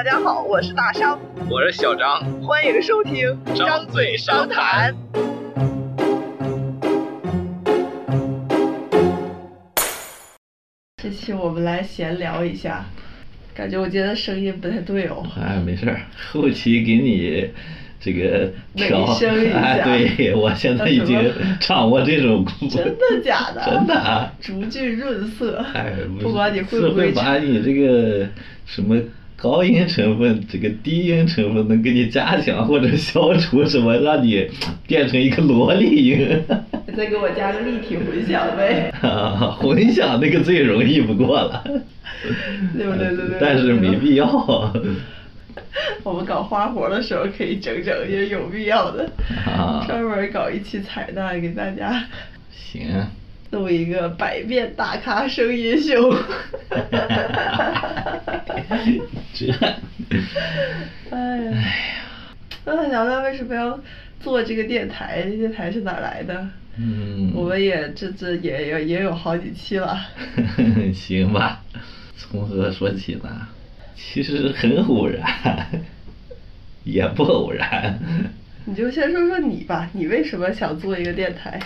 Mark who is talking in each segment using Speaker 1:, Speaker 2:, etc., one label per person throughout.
Speaker 1: 大家好，我是大商，
Speaker 2: 我是小张，
Speaker 1: 欢迎收听
Speaker 2: 张嘴商谈。
Speaker 1: 这期我们来闲聊一下，感觉我今天的声音不太对哦。
Speaker 3: 哎，没事儿，后期给你这个调
Speaker 1: 美声一下
Speaker 3: 哎，对我现在已经掌握这种功夫。
Speaker 1: 真的假的？
Speaker 3: 真的啊
Speaker 1: 逐句润色。
Speaker 3: 哎，
Speaker 1: 不管你会不会
Speaker 3: 会把你这个什么高音成分、这个低音成分能给你加强或者消除什么，让你变成一个萝莉音。
Speaker 1: 你 再给我加个立体混响呗。
Speaker 3: 啊，混响那个最容易不过了。
Speaker 1: 对对对对。
Speaker 3: 但是没必要。
Speaker 1: 我们搞花活的时候可以整整，也有必要的。
Speaker 3: 啊
Speaker 1: 专门搞一期彩蛋给大家
Speaker 3: 行。
Speaker 1: 录一个百变大咖声音秀。
Speaker 3: 这，
Speaker 1: 哎呀，那聊聊为什么要做这个电台？这电台是哪来的？
Speaker 3: 嗯，
Speaker 1: 我们也这这也也也有好几期了。
Speaker 3: 行吧，从何说起呢？其实很偶然，也不偶然。
Speaker 1: 你就先说说你吧，你为什么想做一个电台？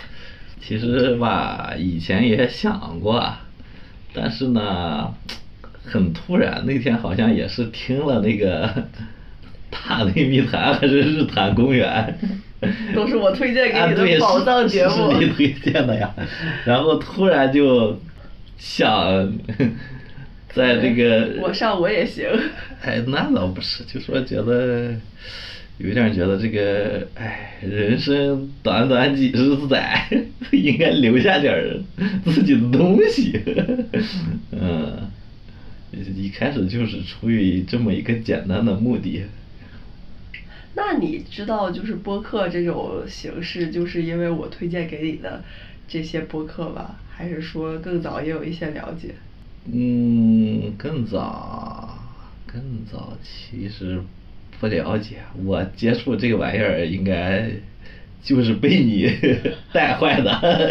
Speaker 3: 其实吧，以前也想过，但是呢，很突然。那天好像也是听了那个《大内密谈》还是《日坛公园 》，
Speaker 1: 都是我推荐给
Speaker 3: 啊，
Speaker 1: 你
Speaker 3: 对，
Speaker 1: 的宝藏节目。
Speaker 3: 是是你推荐的呀。然后突然就想，在这个
Speaker 1: 我上我也行。
Speaker 3: 哎，那倒不是，就说觉得有点觉得这个，哎，人生短短几十载，应该留下点儿 自己的东西。嗯，一开始就是出于这么一个简单的目的。
Speaker 1: 那你知道就是播客这种形式，就是因为我推荐给你的这些播客吧？还是说更早也有一些了解？
Speaker 3: 嗯，更早，更早其实不了解。我接触这个玩意儿应该就是被你 带坏的。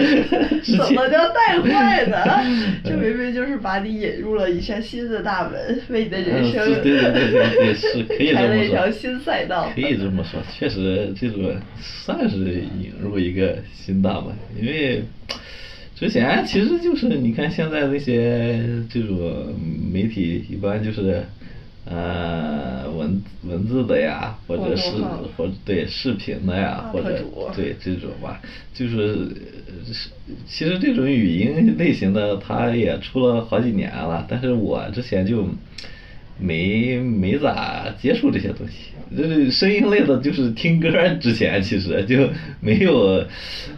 Speaker 3: 之前
Speaker 1: 怎么叫带坏的？这明明就是把你引入了一扇新的大门，为你的人生
Speaker 3: 嗯对对对对对，是可以这
Speaker 1: 开了
Speaker 3: 么说。
Speaker 1: 一条新赛道。
Speaker 3: 可以这么说，确实这种算是引入一个新大门，因为之前其实就是你看现在那些这种媒体，一般就是呃文文字的呀，或者是或者对视频的呀，或者对这种吧，就是呃是其实这种语音类型的，它也出了好几年了，但是我之前就。没没咋接触这些东西，这声音类的，就是听歌之前其实就没有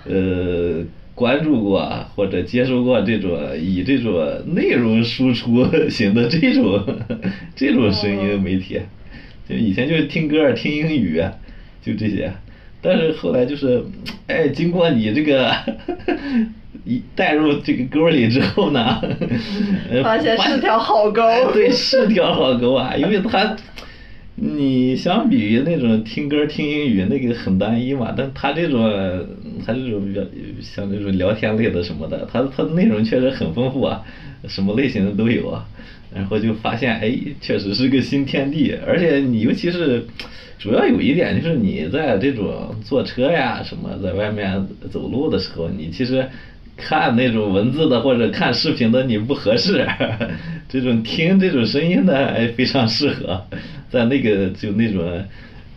Speaker 3: 呃关注过或者接受过这种以这种内容输出型的这种 这种声音媒体，就以前就是听歌听英语，就这些。但是后来就是，哎，经过你这个 一带入这个沟里之后呢，呃
Speaker 1: 发现是条好沟
Speaker 3: 哎 对，是条好沟啊，因为它，你相比于那种听歌听英语那个很单一嘛，但它这种它这种比较像这种聊天类的什么的，它它的内容确实很丰富啊，什么类型的都有啊。然后就发现，哎，确实是个新天地，而且你尤其是，主要有一点就是你在这种坐车呀什么，在外面走路的时候，你其实看那种文字的或者看视频的你不合适，这种听这种声音的哎非常适合，在那个就那种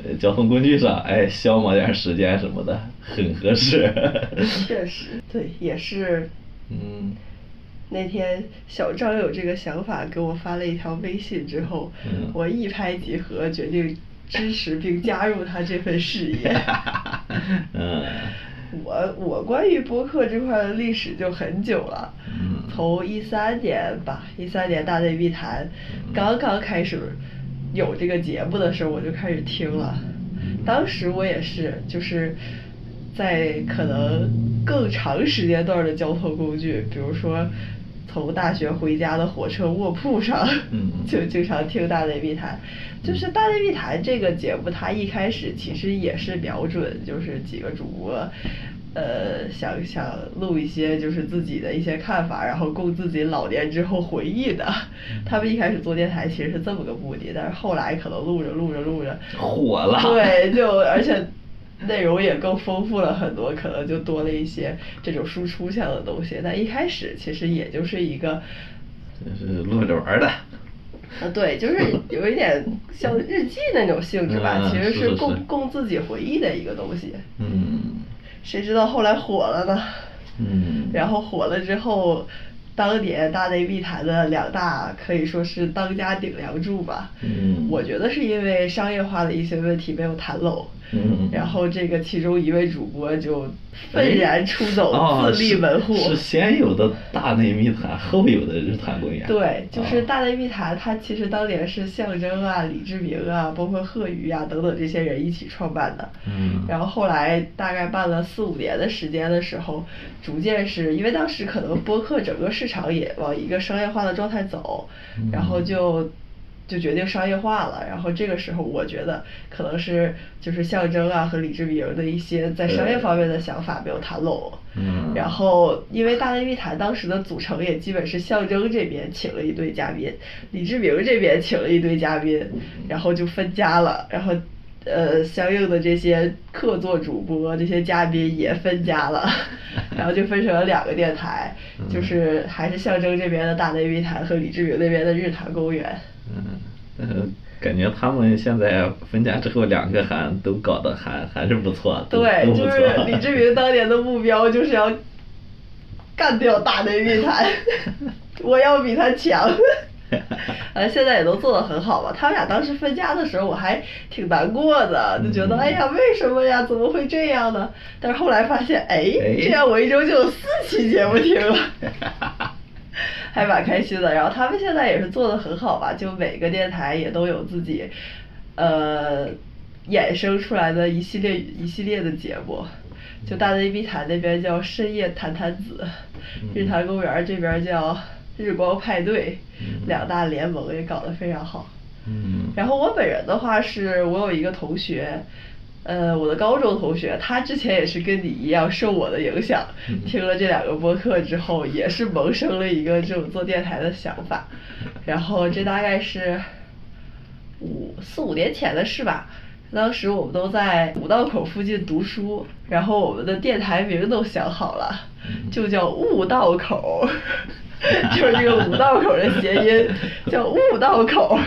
Speaker 3: 呃交通工具上哎消磨点时间什么的，很合适。
Speaker 1: 确实，对，也是。
Speaker 3: 嗯。
Speaker 1: 那天小张有这个想法，给我发了一条微信之后，
Speaker 3: 嗯
Speaker 1: 我一拍即合，决定支持并加入他这份事业。
Speaker 3: 嗯。
Speaker 1: 我我关于播客这块的历史就很久了，
Speaker 3: 嗯
Speaker 1: 从一三年吧，一三年大内密谈刚刚开始有这个节目的时候，我就开始听了。当时我也是，就是在可能更长时间段的交通工具，比如说从大学回家的火车卧铺上，
Speaker 3: 嗯
Speaker 1: 就经常听大内密谈。就是大内密谈这个节目，它一开始其实也是瞄准就是几个主播呃，想想录一些就是自己的一些看法，然后供自己老年之后回忆的。他们一开始做电台其实是这么个目的，但是后来可能录着录着录着
Speaker 3: 火了。
Speaker 1: 对，就 而且内容也更丰富了很多，可能就多了一些这种输出向的东西。但一开始其实也就是一个，
Speaker 3: 就是录着玩的。
Speaker 1: 啊，对，就是有一点像日记那种性质吧，其实是供供自己回忆的一个东西。
Speaker 3: 嗯。
Speaker 1: 谁知道后来火了呢？
Speaker 3: 嗯。
Speaker 1: 然后火了之后，当年大内密谈的两大可以说是当家顶梁柱吧。
Speaker 3: 嗯。
Speaker 1: 我觉得是因为商业化的一些问题没有谈拢。
Speaker 3: 嗯。
Speaker 1: 然后这个其中一位主播就愤然出走，自立门户。
Speaker 3: 是先有的大内密谈，后有的日坛公园。
Speaker 1: 对，就是大内密谈，它其实当年是象征啊、李志明啊，包括贺宇啊等等这些人一起创办的。
Speaker 3: 嗯。
Speaker 1: 然后后来大概办了四五年的时间的时候，逐渐是因为当时可能播客整个市场也往一个商业化的状态走，然后就。就决定商业化了，然后这个时候我觉得可能是就是象征啊和李志明的一些在商业方面的想法没有谈拢，然后因为大内密谈当时的组成也基本是象征这边请了一堆嘉宾，李志明这边请了一堆嘉宾，然后就分家了，然后呃相应的这些客座主播这些嘉宾也分家了，然后就分成了两个电台，就是还是象征这边的大内密谈和李志明那边的日坛公园。
Speaker 3: 嗯，嗯，感觉他们现在分家之后，两个还都搞得还还是不错，
Speaker 1: 对，就是李志明当年的目标就是要干掉大内密探，我要比他强。啊，现在也都做得很好吧？他们俩当时分家的时候，我还挺难过的，就觉得哎呀，为什么呀？怎么会这样呢？但是后来发现，哎，这样我一周就有四期节目听了。还蛮开心的，然后他们现在也是做的很好吧，就每个电台也都有自己，呃，衍生出来的一系列一系列的节目，就大内密谈那边叫深夜谈谈子，日坛公园这边叫日光派对，两大联盟也搞得非常好。
Speaker 3: 嗯。
Speaker 1: 然后我本人的话是，我有一个同学。呃，我的高中同学，他之前也是跟你一样受我的影响，听了这两个播客之后，也是萌生了一个这种做电台的想法。然后这大概是五四五年前的事吧，当时我们都在五道口附近读书，然后我们的电台名都想好了，就叫悟道口，就是这个五道口的谐音，叫悟道口。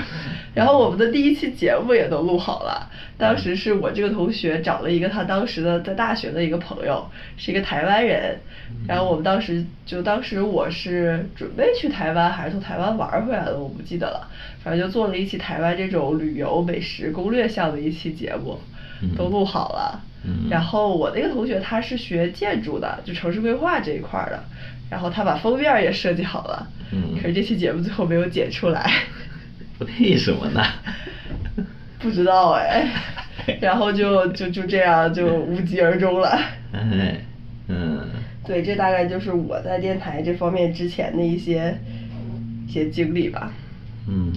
Speaker 1: 然后我们的第一期节目也都录好了，当时是我这个同学找了一个他当时的在大学的一个朋友，是一个台湾人，然后我们当时就当时我是准备去台湾还是从台湾玩回来的，我不记得了，反正就做了一期台湾这种旅游美食攻略项的一期节目，都录好了，然后我那个同学他是学建筑的，就城市规划这一块的，然后他把封面也设计好了，可是这期节目最后没有剪出来。
Speaker 3: 为什么呢？
Speaker 1: 不知道哎，然后就就就这样就无疾而终了。
Speaker 3: 哎，嗯。
Speaker 1: 对，这大概就是我在电台这方面之前的一些一些经历吧。
Speaker 3: 嗯。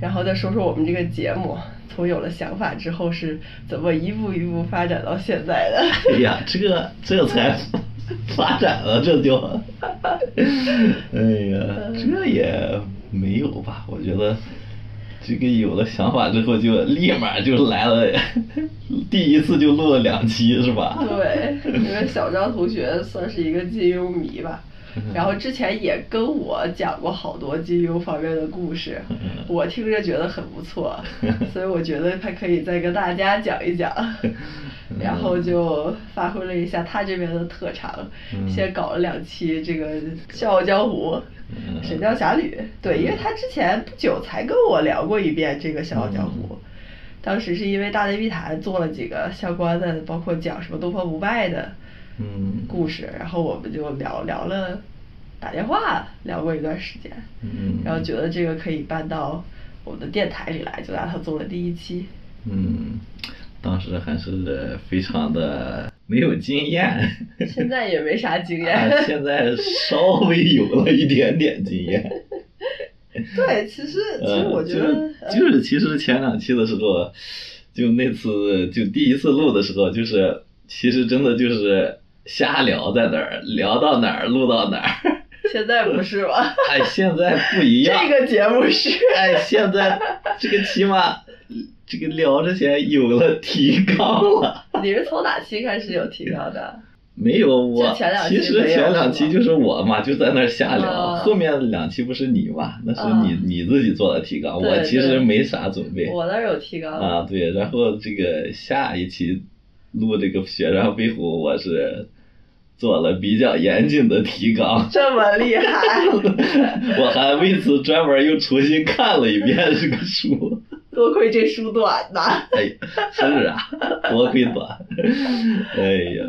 Speaker 1: 然后再说说我们这个节目，从有了想法之后是怎么一步一步发展到现在的。
Speaker 3: 哎呀，这这才 发展了，这就。哎呀，这也没有吧？我觉得。这个有了想法之后，就立马就来了，第一次就录了两期，是吧？
Speaker 1: 对，因为小张同学算是一个金庸迷吧，然后之前也跟我讲过好多金庸方面的故事，我听着觉得很不错，所以我觉得他可以再跟大家讲一讲，然后就发挥了一下他这边的特长，先搞了两期这个《笑傲江湖》。《神雕侠侣》对，因为他之前不久才跟我聊过一遍这个《笑傲江湖》，当时是因为大内密谈做了几个相关的，包括讲什么东方不败的嗯故事，然后我们就聊聊了，打电话聊过一段时间，然后觉得这个可以搬到我们的电台里来，就让他做了第一期。
Speaker 3: 嗯。当时还是非常的没有经验，
Speaker 1: 现在也没啥经验，
Speaker 3: 现在稍微有了一点点经验。
Speaker 1: 对，其实其实我觉
Speaker 3: 得就是其实前两期的时候，就那次就第一次录的时候，就是其实真的就是瞎聊在哪儿，聊到哪儿录到哪儿。
Speaker 1: 现在不是吧？
Speaker 3: 哎，现在不一样。
Speaker 1: 这个节目是。
Speaker 3: 哎，现在这个起码这个聊之前有了提纲了。
Speaker 1: 你是从哪期开始有提纲的？
Speaker 3: 没有我，其实前两期就是我嘛，就在那儿瞎聊。
Speaker 1: 哦
Speaker 3: 后面两期不是你嘛，那是
Speaker 1: 啊
Speaker 3: 你、你自己做的提纲，我其实没啥准备。
Speaker 1: 我那儿有提纲。
Speaker 3: 啊，对，然后这个下一期录这个雪山飞狐，我是做了比较严谨的提纲，
Speaker 1: 这么厉害，
Speaker 3: 我还为此专门又重新看了一遍这个书。
Speaker 1: 多亏这书短呐。
Speaker 3: 哎，是啊，多亏短。哎呀，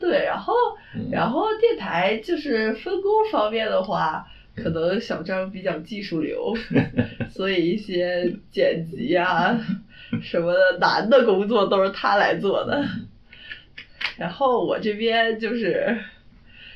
Speaker 1: 对，然后
Speaker 3: 嗯
Speaker 1: 然后电台就是分工方面的话，可能小张比较技术流，所以一些剪辑啊什么的难的工作都是他来做的。然后我这边就是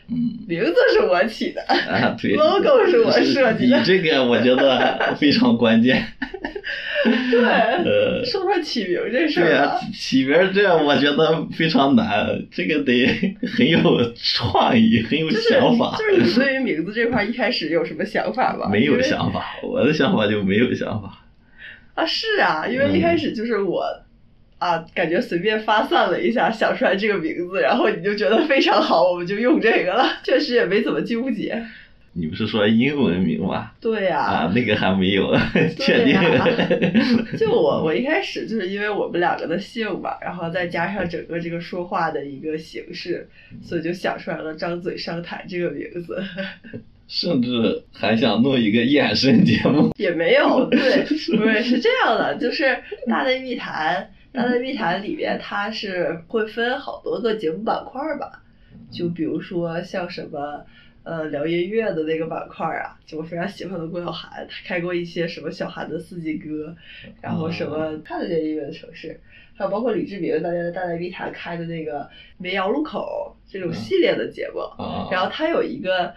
Speaker 3: 嗯。
Speaker 1: 名字是我起的，
Speaker 3: 啊，对
Speaker 1: logo 是我设计的
Speaker 3: 你这个我觉得非常关键。
Speaker 1: 对，
Speaker 3: 呃，
Speaker 1: 说说起名这事儿
Speaker 3: 对呀、
Speaker 1: 吧。
Speaker 3: 起名这我觉得非常难，这个得 很有创意，很有想法。
Speaker 1: 就是你对于名字这块儿一开始有什么想法吗？
Speaker 3: 没有想法，我的想法就没有想法。
Speaker 1: 啊，是啊，因为一
Speaker 3: 嗯
Speaker 1: 开始就是我，啊，感觉随便发散了一下，想出来这个名字，然后你就觉得非常好，我们就用这个了。确实也没怎么纠结。
Speaker 3: 你不是说英文名吗？
Speaker 1: 对呀、
Speaker 3: 啊，那个还没有 确定。
Speaker 1: 就我，我一开始就是因为我们两个的姓吧，然后再加上整个这个说话的一个形式，所以就想出来了“张嘴商谈”这个名字。
Speaker 3: 甚至还想弄一个衍生节目。
Speaker 1: 也没有，对，不是是这样的，就是大内密谈，大内密谈里边它是会分好多个节目板块儿吧，就比如说像什么。呃，聊音乐的那个板块儿啊，就我非常喜欢的郭晓涵，他开过一些什么小韩的四季歌，然后什么看得见音乐的城市，还有包括李志明大家在大内密谈开的那个绵阳路口这种系列的节目，
Speaker 3: 啊，
Speaker 1: 然后他有一个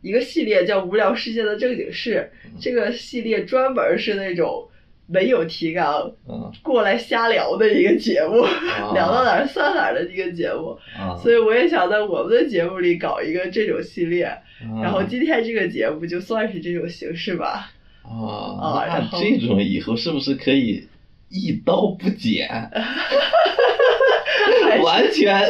Speaker 1: 一个系列叫《无聊世界的正经事》，这个系列专门是那种没有提纲
Speaker 3: 嗯
Speaker 1: 过来瞎聊的一个节目，
Speaker 3: 啊
Speaker 1: 聊到哪儿算哪儿的一个节目。
Speaker 3: 啊，
Speaker 1: 所以我也想在我们的节目里搞一个这种系列，
Speaker 3: 啊
Speaker 1: 然后今天这个节目就算是这种形式吧。
Speaker 3: 啊，
Speaker 1: 啊然后
Speaker 3: 这种以后是不是可以一刀不剪？完全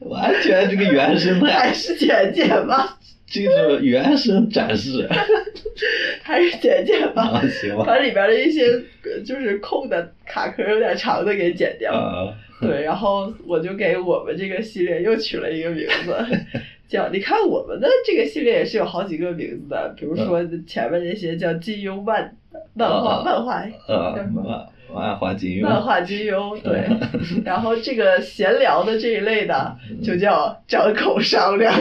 Speaker 3: 完全这个原生态，
Speaker 1: 还是剪剪吧，
Speaker 3: 这个原声展示。
Speaker 1: 还是剪剪吧。
Speaker 3: 啊，行吧，
Speaker 1: 把里边的一些呃就是空的卡壳有点长的给剪掉。
Speaker 3: 啊，
Speaker 1: 对，然后我就给我们这个系列又取了一个名字，叫你看我们的这个系列也是有好几个名字的，比如说前面那些叫金庸漫漫画
Speaker 3: 啊
Speaker 1: 漫画
Speaker 3: 呃
Speaker 1: 叫什，么
Speaker 3: 万万花金庸，
Speaker 1: 漫画金庸对，然后这个闲聊的这一类的就叫张口商量，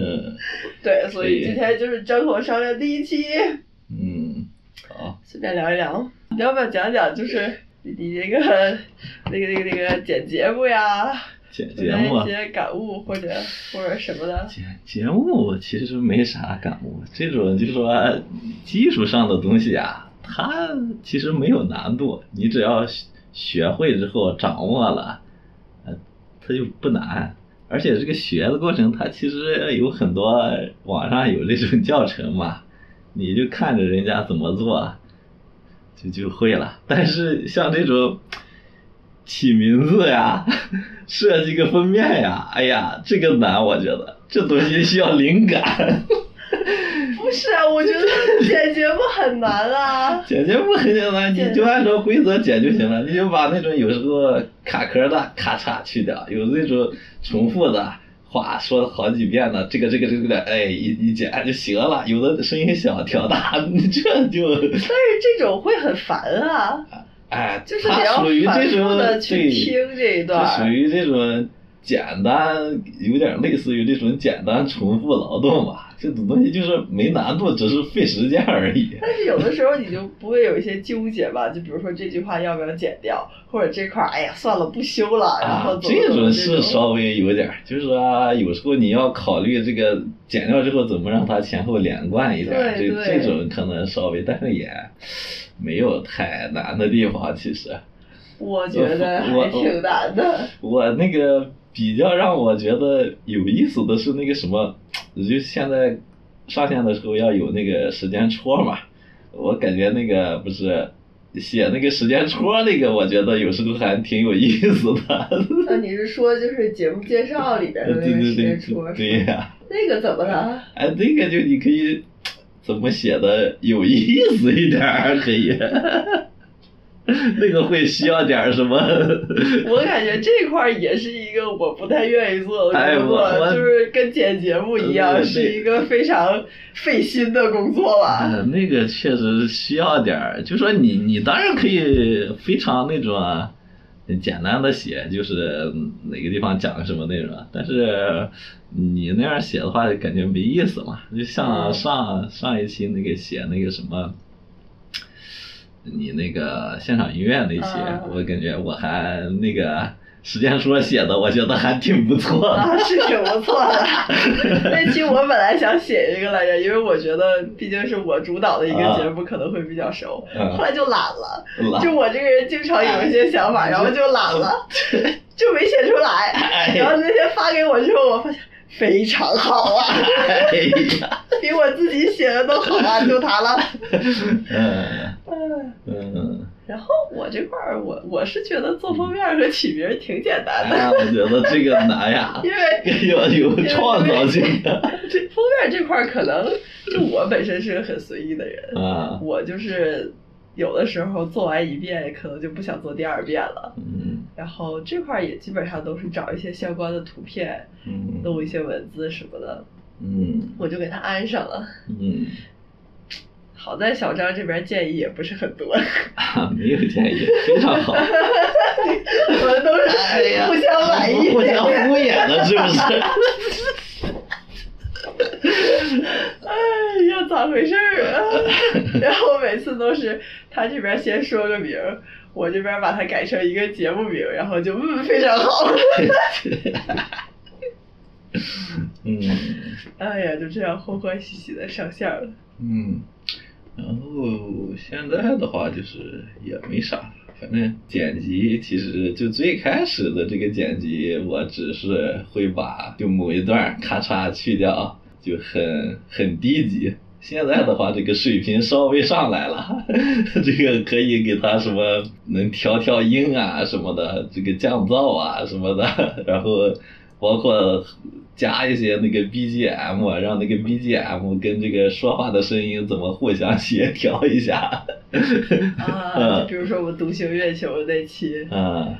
Speaker 3: 嗯。
Speaker 1: 对，所以今天就是张口商量第一期，
Speaker 3: 嗯，好，
Speaker 1: 随便聊一聊，你要不要讲讲就是你你那个那个那个那个剪节目呀？
Speaker 3: 节目啊？
Speaker 1: 一些感悟或者或者什么的？
Speaker 3: 节节目其实没啥感悟，这种就是说技术上的东西啊，它其实没有难度，你只要学会之后掌握了，呃，它就不难。而且这个学的过程，它其实有很多网上有这种教程嘛，你就看着人家怎么做，就就会了。但是像这种起名字呀，设计个封面呀，哎呀，这个难，我觉得这东西需要灵感。
Speaker 1: 不是啊，我觉得剪节目很难啊。
Speaker 3: 剪节目很简单，你就按照规则剪就行了。你就把那种有时候卡壳的咔嚓去掉，有那种重复的话说好几遍的，这个这个这个，哎，一一剪就行了。有的声音小调大，你这就
Speaker 1: 但是这种会很烦啊，
Speaker 3: 哎，
Speaker 1: 就是你要
Speaker 3: 它属于
Speaker 1: 反复的去听这一段
Speaker 3: 属于这种简单，有点类似于这种简单重复劳动吧。这种东西就是没难度，只是费时间而已。
Speaker 1: 但是有的时候你就不会有一些纠结吧？就比如说这句话要不要剪掉，或者这块儿哎呀算了不修了，然后
Speaker 3: 这种是稍微有点儿，就是说有时候你要考虑这个剪掉之后怎么让它前后连贯一点
Speaker 1: 对对
Speaker 3: 这种可能稍微，但是也没有太难的地方，其实。
Speaker 1: 我觉得
Speaker 3: 我
Speaker 1: 还挺难的。
Speaker 3: 我那个比较让我觉得有意思的是那个什么，就现在上线的时候要有那个时间戳嘛，我感觉那个不是写那个时间戳那个，我觉得有时候还挺有意思的。
Speaker 1: 那 你是说就是节目介绍里边的那个 时间
Speaker 3: 对
Speaker 1: 戳
Speaker 3: 对？呀、
Speaker 1: 那个怎么了？
Speaker 3: 哎，那个就你可以怎么写的有意思一点儿，可以。那个会需要点儿什么？
Speaker 1: 我感觉这块儿也是一个我不太愿意做的
Speaker 3: 哎
Speaker 1: 工作，就是跟剪节目一样，是一个非常费心的工作吧。
Speaker 3: 嗯，那个确实需要点儿，就说你你当然可以非常那种啊简单的写，就是哪个地方讲什么内容，但是你那样写的话，感觉没意思嘛。就像
Speaker 1: 嗯
Speaker 3: 上上一期那个写那个什么。你那个现场音乐那些，
Speaker 1: 嗯
Speaker 3: 我感觉我还那个时间说写的，我觉得还挺不错的。
Speaker 1: 啊，是挺不错的。那期我本来想写一个来着，因为我觉得毕竟是我主导的一个节目，可能会比较熟。
Speaker 3: 嗯
Speaker 1: 后来就懒了，
Speaker 3: 懒
Speaker 1: 就我这个人经常有一些想法，然后就懒了，就没写出来。
Speaker 3: 哎
Speaker 1: 然后那天发给我之后，我发现非常好啊，
Speaker 3: 哎，
Speaker 1: 比我自己写的都好啊，就它了。
Speaker 3: 嗯
Speaker 1: 嗯。
Speaker 3: 嗯。
Speaker 1: 然后我这块儿，我我是觉得做封面和起名儿挺简单的。
Speaker 3: 啊，我觉得这个难呀，
Speaker 1: 因为
Speaker 3: 要有创造性的。
Speaker 1: 这封面这块儿可能就我本身是个很随意的人，
Speaker 3: 啊，
Speaker 1: 我就是有的时候做完一遍，可能就不想做第二遍了。
Speaker 3: 嗯
Speaker 1: 然后这块儿也基本上都是找一些相关的图片，
Speaker 3: 嗯
Speaker 1: 弄一些文字什么的，
Speaker 3: 嗯
Speaker 1: 我就给它安上了。
Speaker 3: 嗯，
Speaker 1: 好在小张这边建议也不是很多，
Speaker 3: 啊，没有建议，非常好。
Speaker 1: 我们都
Speaker 3: 哎呀，
Speaker 1: 是互相满意。
Speaker 3: 互相敷衍的，是不是？
Speaker 1: 哎呀，咋回事儿啊？然后每次都是他这边先说个名儿，我这边把它改成一个节目名，然后就嗯非常好。
Speaker 3: 嗯
Speaker 1: 哎呀，就这样欢欢喜喜的上线了。
Speaker 3: 嗯，然后现在的话就是也没啥，反正剪辑其实就最开始的这个剪辑，我只是会把就某一段咔嚓去掉，就很很低级。现在的话，这个水平稍微上来了，这个可以给他什么能调调音啊什么的，这个降噪啊什么的，然后包括加一些那个 BGM，啊让那个 BGM 跟这个说话的声音怎么互相协调一下。
Speaker 1: 啊，就比如说我们独行月球那期，
Speaker 3: 啊，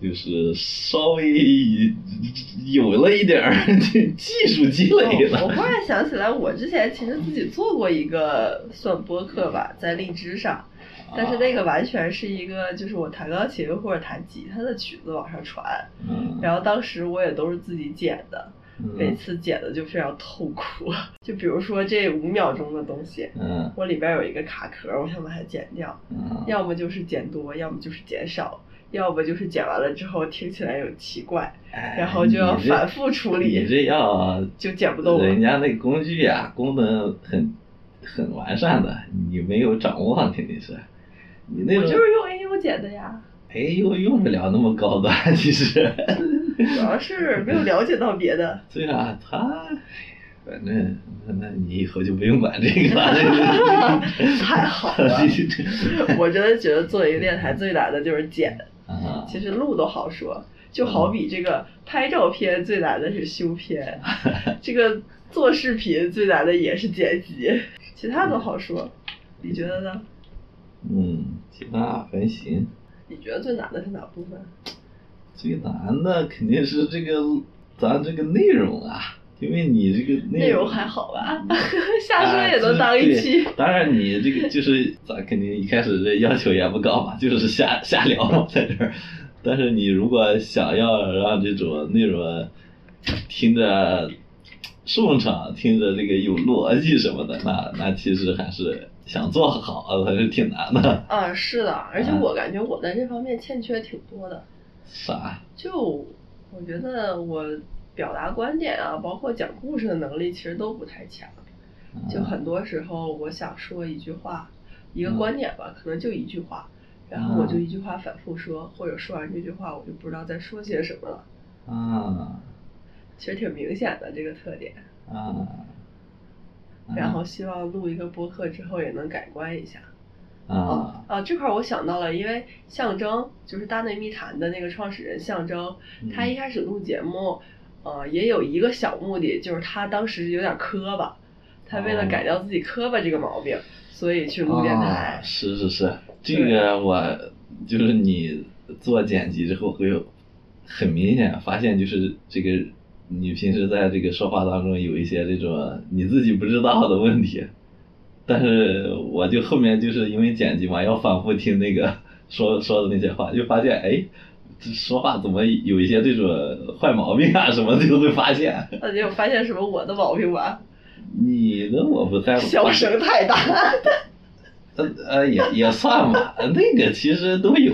Speaker 3: 就是稍微有了一点儿 技术积累了。
Speaker 1: 哦我忽然想起来，我之前其实自己做过一个算播客吧，在荔枝上，但是那个完全是一个就是我弹钢琴或者弹吉他的曲子往上传，
Speaker 3: 嗯
Speaker 1: 然后当时我也都是自己剪的，每
Speaker 3: 嗯
Speaker 1: 次剪的就非常痛苦。就比如说这五秒钟的东西，
Speaker 3: 嗯
Speaker 1: 我里边有一个卡壳，我想把它剪掉，
Speaker 3: 嗯
Speaker 1: 要么就是剪多，要么就是剪少。要不就是剪完了之后听起来有奇怪，
Speaker 3: 哎
Speaker 1: 然后就要反复处理
Speaker 3: 你这要
Speaker 1: 就剪不动了
Speaker 3: 人家那工具啊、功能很很完善的，你没有掌握肯定是。你那种
Speaker 1: 我就是用 A U 剪的呀
Speaker 3: ，AU 用不了那么高端，其实。
Speaker 1: 主要是没有了解到别的。
Speaker 3: 对啊，他反正那那你以后就不用管这个了。
Speaker 1: 太好了我真的觉得做一个电台最难的就是剪，
Speaker 3: 啊，
Speaker 1: 其实录都好说，就好比这个拍照片最难的是修片，这个做视频最难的也是剪辑，其他都好说。你觉得呢？
Speaker 3: 嗯，其他还行。
Speaker 1: 你觉得最难的是哪部分？
Speaker 3: 最难的肯定是这个咱这个内容啊，因为你这个
Speaker 1: 内容还好吧？瞎说也能当一期。
Speaker 3: 当然，你这个就是咱肯定一开始这要求也不高嘛，就是瞎瞎聊嘛，在这儿。但是你如果想要让这种内容听着顺畅，听着这个有逻辑什么的，那那其实还是想做好还是挺难的。
Speaker 1: 啊，是的，而且
Speaker 3: 啊
Speaker 1: 我感觉我在这方面欠缺挺多的。
Speaker 3: 啥？
Speaker 1: 就我觉得我表达观点啊，包括讲故事的能力，其实都不太强。就很多时候，我想说一句话，一个观点吧，可能就一句话，然后我就
Speaker 3: 啊
Speaker 1: 一句话反复说，或者说完这句话我就不知道在说些什么了，
Speaker 3: 啊
Speaker 1: 其实挺明显的这个特点。
Speaker 3: 啊，
Speaker 1: 然后希望录一个播客之后也能改观一下。
Speaker 3: 啊
Speaker 1: 啊，这块儿我想到了，因为象征就是大内密谈的那个创始人象征，他
Speaker 3: 嗯
Speaker 1: 一开始录节目，呃，也有一个小目的，就是他当时有点磕巴，他为了改掉自己磕巴这个毛病，所以去录电
Speaker 3: 啊
Speaker 1: 台。
Speaker 3: 是是是，这个我就是你做剪辑之后会有很明显发现，就是这个你平时在这个说话当中有一些这种你自己不知道的问题，但是我就后面就是因为剪辑嘛，要反复听那个 说说的那些话，就发现哎。这说话怎么有一些这种坏毛病啊什么的，就会发现。
Speaker 1: 那你有发现什么我的毛病吗？
Speaker 3: 你的我不在乎。
Speaker 1: 笑声太大。
Speaker 3: 呃呃也也算吧，那个其实都有，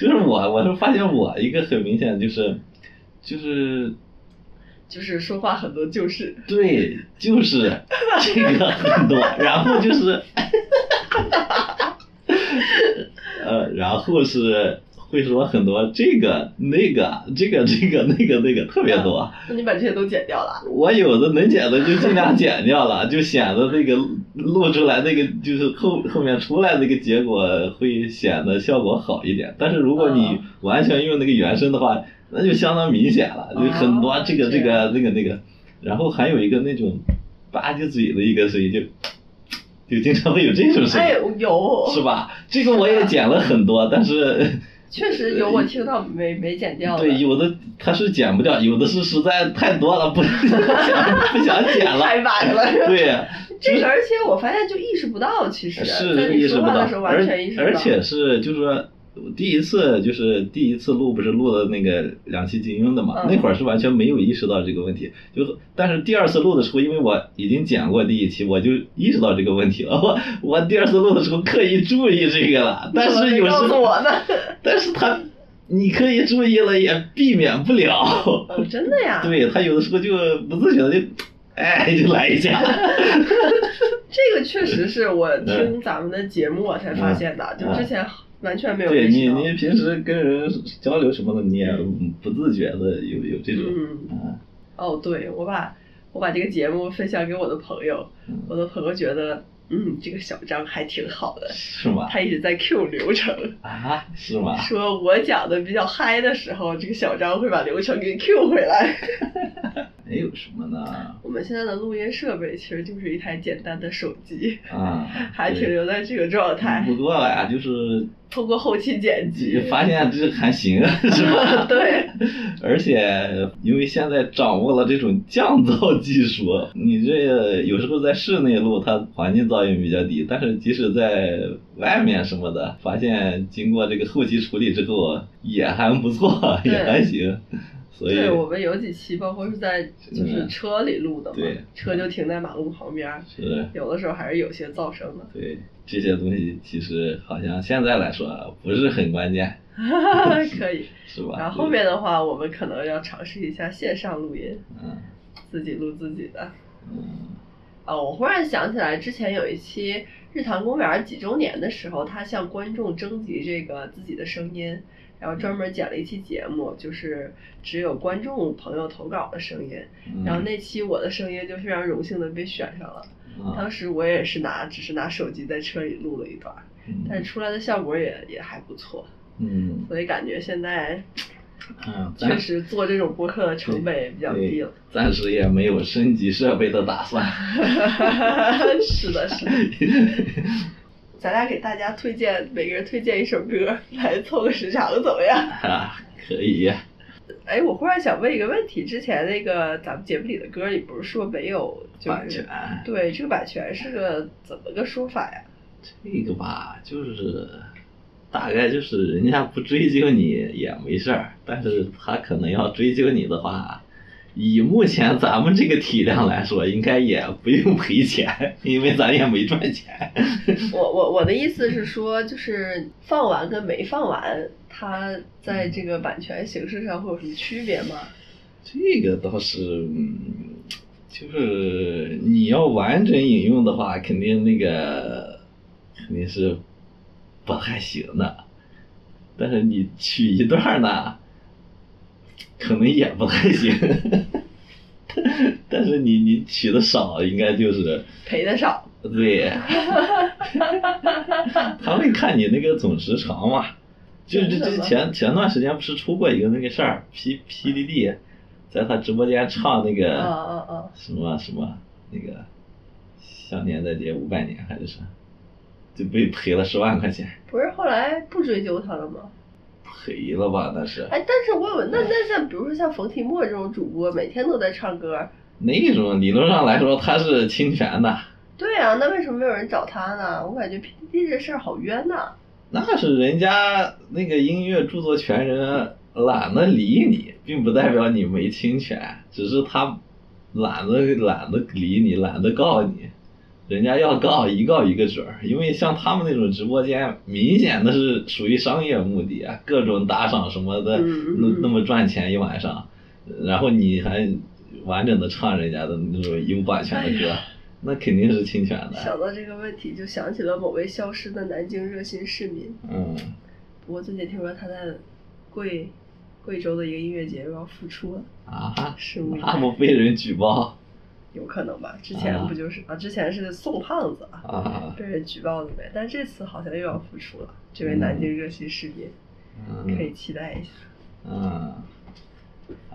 Speaker 3: 就是我我是发现我一个很明显就是就是
Speaker 1: 就是说话很多就是，
Speaker 3: 对就是这个很多，然后就是呃然后是会说很多这个那个这个这个那个那个特别多。
Speaker 1: 那你把这些都剪掉了？
Speaker 3: 我有的能剪的就尽量剪掉了，就显得那个录出来那个就是后后面出来那个结果会显得效果好一点。但是如果你
Speaker 1: 嗯
Speaker 3: 完全用那个原声的话，那就相当明显了，就很多
Speaker 1: 哦
Speaker 3: 这个这
Speaker 1: 这
Speaker 3: 个那个那个，然后还有一个那种吧唧嘴的一个声音，就就经常会有这种声
Speaker 1: 哎
Speaker 3: 音，，
Speaker 1: 有
Speaker 3: 是？吧？这个我也剪了很多，但是。
Speaker 1: 确实有，我听到没没剪掉的。
Speaker 3: 对，有的他是剪不掉，有的是实在太多了，不 不想不想剪了。
Speaker 1: 太满了。
Speaker 3: 对，
Speaker 1: 这个，而且我发现就意识不到，其实
Speaker 3: 是意识不到而
Speaker 1: 全意识不到。
Speaker 3: 而且是就是说，第一次就是第一次录不是录的那个两期金庸的嘛，
Speaker 1: 嗯
Speaker 3: 那会儿是完全没有意识到这个问题，就但是第二次录的时候，因为我已经剪过第一期，我就意识到这个问题了。我 我第二次录的时候刻意注意这个了，但是有时候，
Speaker 1: 我呢。
Speaker 3: 但是他你刻意注意了也避免不了。
Speaker 1: 哦，真的呀？。
Speaker 3: 对他有的时候就不自觉的就，哎，就来一下。
Speaker 1: 这个确实是我听
Speaker 3: 嗯
Speaker 1: 咱们的节目我才发现的，就之前完全没有
Speaker 3: 对你。你平时跟人交流什么的，你也不自觉的有有这种，
Speaker 1: 嗯
Speaker 3: 啊，
Speaker 1: 哦，对，我把我把这个节目分享给我的朋友，
Speaker 3: 嗯
Speaker 1: 我的朋友觉得，嗯，这个小张还挺好的，
Speaker 3: 是吗？
Speaker 1: 他一直在 Q 流程。
Speaker 3: 啊，是吗？
Speaker 1: 说我讲的比较嗨的时候，这个小张会把流程给 Q 回来。
Speaker 3: 还有什么呢？
Speaker 1: 我们现在的录音设备其实就是一台简单的手机，
Speaker 3: 啊，
Speaker 1: 还停留在这个状态。
Speaker 3: 不过呀，就是
Speaker 1: 通过后期剪辑，
Speaker 3: 发现这还行，是吧？
Speaker 1: 对。
Speaker 3: 而且因为现在掌握了这种降噪技术，你这个有时候在室内录，它环境噪音比较低，但是即使在外面什么的，发现经过这个后期处理之后也还不错，也还行。所以
Speaker 1: 对我们有几期，包括是在就是
Speaker 3: 嗯
Speaker 1: 车里录的嘛
Speaker 3: 对，
Speaker 1: 车就停在马路旁边，
Speaker 3: 是
Speaker 1: 有的时候还是有些噪声的。
Speaker 3: 对这些东西，其实好像现在来说不是很关键
Speaker 1: 可以。
Speaker 3: 是吧？
Speaker 1: 然后后面的话，我们可能要尝试一下线上录音，
Speaker 3: 嗯
Speaker 1: 自己录自己的。
Speaker 3: 嗯
Speaker 1: 哦，我忽然想起来，之前有一期日坛公园几周年的时候，他向观众征集这个自己的声音，然后专门剪了一期节目，就是只有观众朋友投稿的声音。
Speaker 3: 嗯，
Speaker 1: 然后那期我的声音就非常荣幸的被选上了。
Speaker 3: 嗯
Speaker 1: 当时我也是拿，只是拿手机在车里录了一段，但是出来的效果也也还不错，
Speaker 3: 嗯
Speaker 1: 所以感觉现在
Speaker 3: 嗯，
Speaker 1: 确实做这种播客的成本也比较低了。
Speaker 3: 暂时也没有升级设备的打算。
Speaker 1: 是的，是的。咱俩给大家推荐，每个人推荐一首歌来凑个时长，怎么样？
Speaker 3: 啊，可以呀。
Speaker 1: 哎，我忽然想问一个问题，之前那个咱们节目里的歌里不是说没有就是
Speaker 3: 版权
Speaker 1: 对，这个版权是个怎么个说法呀？
Speaker 3: 这个吧，就是大概就是人家不追究你也没事儿，但是他可能要追究你的话，以目前咱们这个体量来说，应该也不用赔钱，因为咱也没赚钱。
Speaker 1: 我我我的意思是说，就是放完跟没放完，它在这个版权形式上会有什么区别吗？
Speaker 3: 这个倒是，嗯，就是你要完整引用的话，肯定那个肯定是不太行的。但是你取一段儿呢，可能也不太行。但是你你取的少，应该就是
Speaker 1: 赔的少。
Speaker 3: 对，他会看你那个总时长嘛。就是这这前前段时间不是出过一个那个事儿，P P D D，在他直播间唱那个什么什么那个想念再见五百年还是啥，就被赔了十万块钱，
Speaker 1: 不是后来不追究他了吗？
Speaker 3: 赔了吧那是。
Speaker 1: 哎，但是我有那那像比如说像冯提莫这种主播，每天都在唱歌，
Speaker 3: 那种理论上来说他是侵权的，
Speaker 1: 对啊，那为什么没有人找他呢？我感觉 P D D 这事儿好冤呐。
Speaker 3: 那是人家那个音乐著作权人懒得理你，并不代表你没侵权，只是他懒得懒得理你，懒得告你。人家要告一告一个准儿，因为像他们那种直播间，明显的是属于商业目的啊，各种打赏什么的，
Speaker 1: 嗯
Speaker 3: 那那么赚钱一晚上，然后你还完整的唱人家的那种有版权的歌，那肯定是侵权的。
Speaker 1: 想到这个问题，就想起了某位消失的南京热心市民。
Speaker 3: 嗯，
Speaker 1: 不过最近听说他在贵贵州的一个音乐节又要复出了，
Speaker 3: 啊，
Speaker 1: 拭目以
Speaker 3: 那
Speaker 1: 待。
Speaker 3: 不被人举报
Speaker 1: 有可能吧？之前不就是啊？之前是宋胖子啊，
Speaker 3: 啊？
Speaker 1: 被人举报的呗。但这次好像又要复出了，这位南京热心市民、可以
Speaker 3: 嗯
Speaker 1: 期待一下。
Speaker 3: 嗯，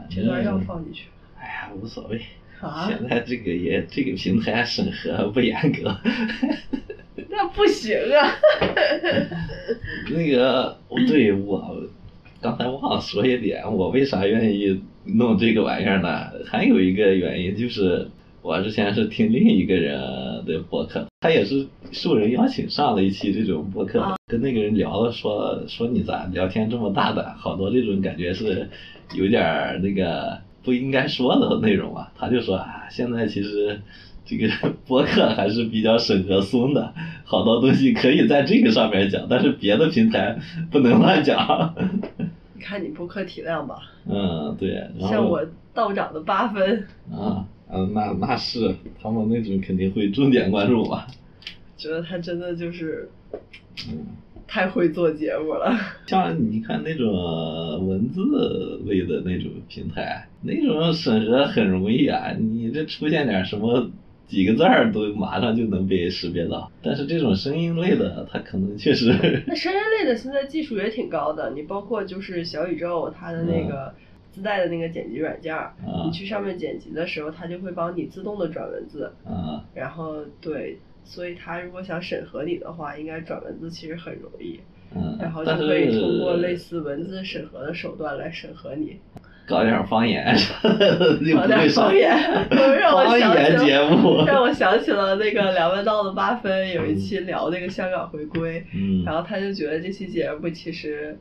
Speaker 1: 这段要放进去
Speaker 3: 哎呀无所谓。
Speaker 1: 啊？
Speaker 3: 现在这个也这个平台审核不严格，
Speaker 1: 那不行啊！
Speaker 3: 那个对我刚才忘了说一点，我为啥愿意弄这个玩意儿呢？还有一个原因就是我之前是听另一个人的博客，他也是受人邀请上了一期这种博客，
Speaker 1: 啊
Speaker 3: 跟那个人聊了说说你咋聊天这么大胆，好多这种感觉是有点儿那个不应该说的内容啊。他就说啊，现在其实这个 博客还是比较审核松的，好多东西可以在这个上面讲，但是别的平台不能乱讲。
Speaker 1: 你看你博客体量吧，
Speaker 3: 嗯，对，
Speaker 1: 像我道长的八分，
Speaker 3: 啊，嗯，那那是他们那种肯定会重点关注吧。
Speaker 1: 觉得他真的就是
Speaker 3: 嗯，
Speaker 1: 太会做节目了。
Speaker 3: 像你看那种文字类的那种平台，那种审核很容易啊，你这出现点什么几个字儿都马上就能被识别到。但是这种声音类的，它可能确实，
Speaker 1: 那声音类的现在技术也挺高的，你包括就是小宇宙它的那个自带的那个剪辑软件你去上面剪辑的时候，它就会帮你自动的转文字，
Speaker 3: 啊，
Speaker 1: 然后对，所以它如果想审核你的话，应该转文字其实很容易，
Speaker 3: 嗯，
Speaker 1: 然后就可以通过类似文字审核的手段来审核你。
Speaker 3: 搞点方言
Speaker 1: 搞点方言 让我
Speaker 3: 方
Speaker 1: 想起
Speaker 3: 言
Speaker 1: 了
Speaker 3: 节目，
Speaker 1: 让我想起了那个梁文道的八分有一期聊那个香港回归，
Speaker 3: 嗯，
Speaker 1: 然后他就觉得这期节目其实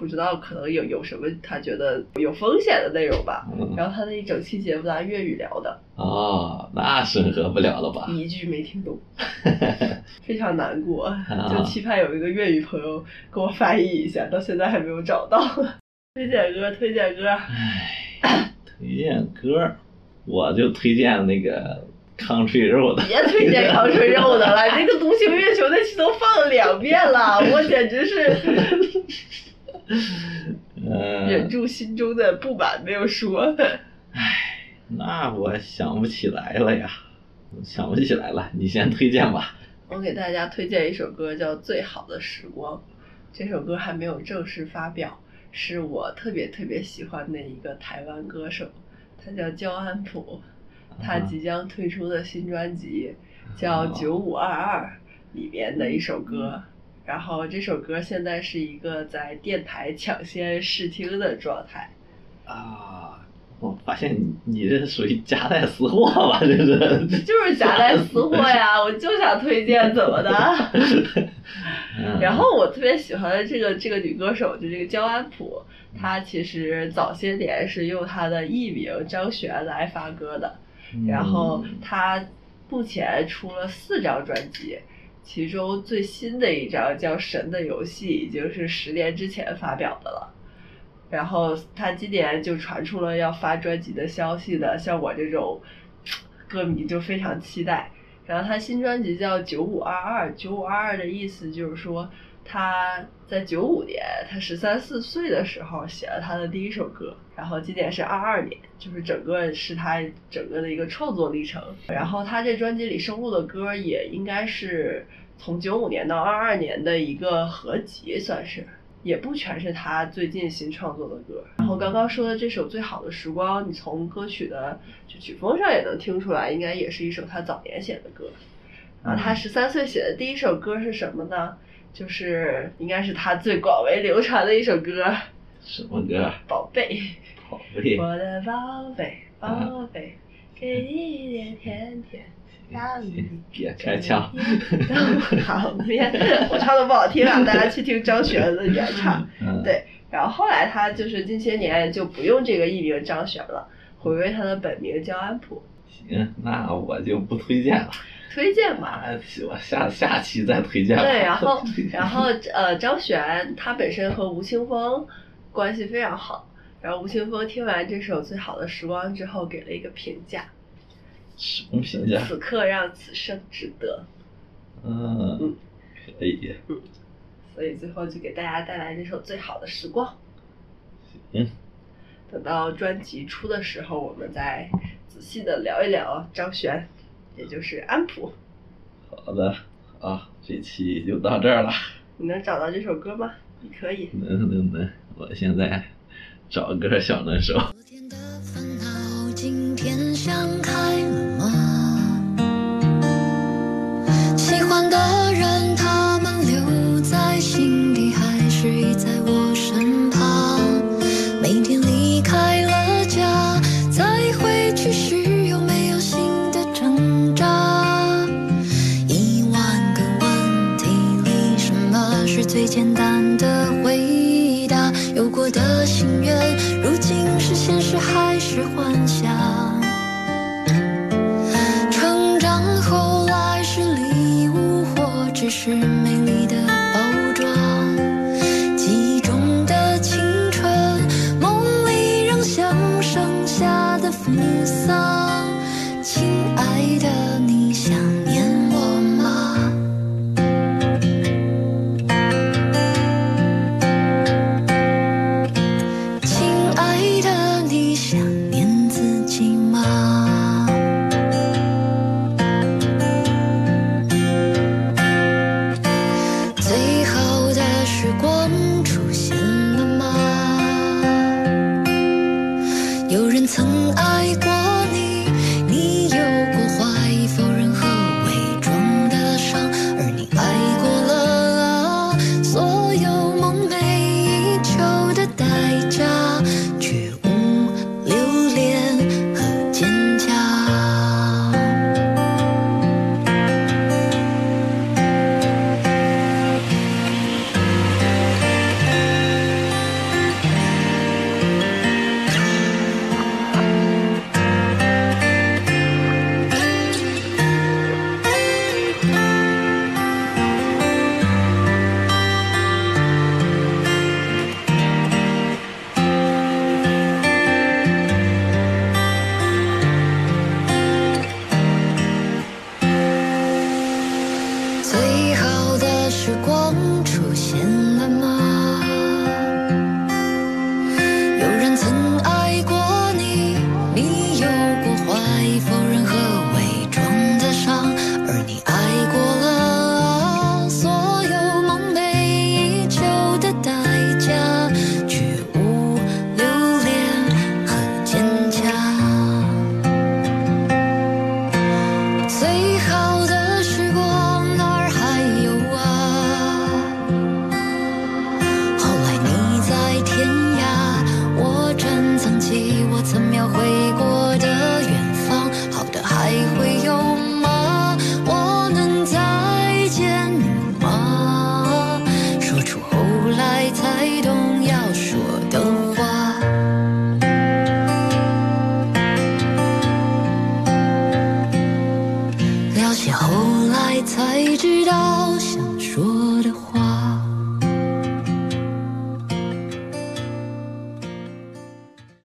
Speaker 1: 不知道可能有有什么他觉得有风险的内容吧。
Speaker 3: 嗯
Speaker 1: 然后他那一整期节目拿粤语聊的，
Speaker 3: 哦，那审核不了了吧？
Speaker 1: 一句没听懂，非常难过，
Speaker 3: 啊
Speaker 1: 就期盼有一个粤语朋友给我翻译一下，到现在还没有找到。推荐歌，推荐歌，
Speaker 3: 唉，推荐歌，我就推荐那个 Country Road 的。
Speaker 1: 别推荐康吹肉的了，那个独行月球那期都放了两遍了，我简直是忍
Speaker 3: 嗯，
Speaker 1: 住心中的不满没有说。
Speaker 3: 唉那我想不起来了呀，想不起来了，你先推荐吧。
Speaker 1: 我给大家推荐一首歌，叫《最好的时光》。这首歌还没有正式发表，是我特别特别喜欢的一个台湾歌手，他叫焦安普。他即将推出的新专辑叫《九五二二》里面的一首歌。然后这首歌现在是一个在电台抢先试听的状态。
Speaker 3: 啊，我发现你你这属于夹带私货吧？这是。
Speaker 1: 就是夹带私货呀，我就想推荐，怎么的？
Speaker 3: 嗯
Speaker 1: 然后我特别喜欢的这个这个女歌手，就这个焦安普，她其实早些年是用她的艺名张悬来发歌的，然后
Speaker 3: 嗯
Speaker 1: 她目前出了四张专辑，其中最新的一张叫《神的游戏》，已经是十年之前发表的了。然后他今年就传出了要发专辑的消息的，像我这种歌迷就非常期待。然后他新专辑叫《九五二二》，九五二二的意思就是说，他在九五年，他十三四岁的时候写了他的第一首歌，然后今年是二二年，就是整个是他整个的一个创作历程。然后他这专辑里收录的歌也应该是从九五年到二二年的一个合集，算是，也不全是他最近新创作的歌。然后刚刚说的这首《最好的时光》，你从歌曲的就曲风上也能听出来，应该也是一首他早年写的歌。然后他十三岁写的第一首歌是什么呢？就是应该是他最广为流传的一首歌，《
Speaker 3: 什么歌？
Speaker 1: 宝贝，
Speaker 3: 宝贝。
Speaker 1: 我的宝贝，宝贝，给你一点甜甜，让你
Speaker 3: 别开枪。
Speaker 1: 好，别，我唱的不好听啊，大家去听张悬的原唱。
Speaker 3: 嗯
Speaker 1: 对，然后后来他就是近些年就不用这个艺名张悬了，回归他的本名叫安普。
Speaker 3: 行，那我就不推荐了。
Speaker 1: 推荐吧，
Speaker 3: 啊，我下下期再推荐吧。
Speaker 1: 对，然后 然后呃，张悬他本身和吴青峰关系非常好，然后吴青峰听完这首《最好的时光》之后给了一个评价，
Speaker 3: 什么评价？
Speaker 1: 此刻让此生值得。
Speaker 3: 嗯，可以。
Speaker 1: 嗯，所以最后就给大家带来这首《最好的时光》。
Speaker 3: 行。
Speaker 1: 等到专辑出的时候，我们再仔细的聊一聊张悬。也就是安普。
Speaker 3: 好的，啊，这期就到这儿了。
Speaker 1: 你能找到这首歌吗？你可以。
Speaker 3: 能能能，我现在找歌小能手。
Speaker 4: 昨天的烦恼，今天想开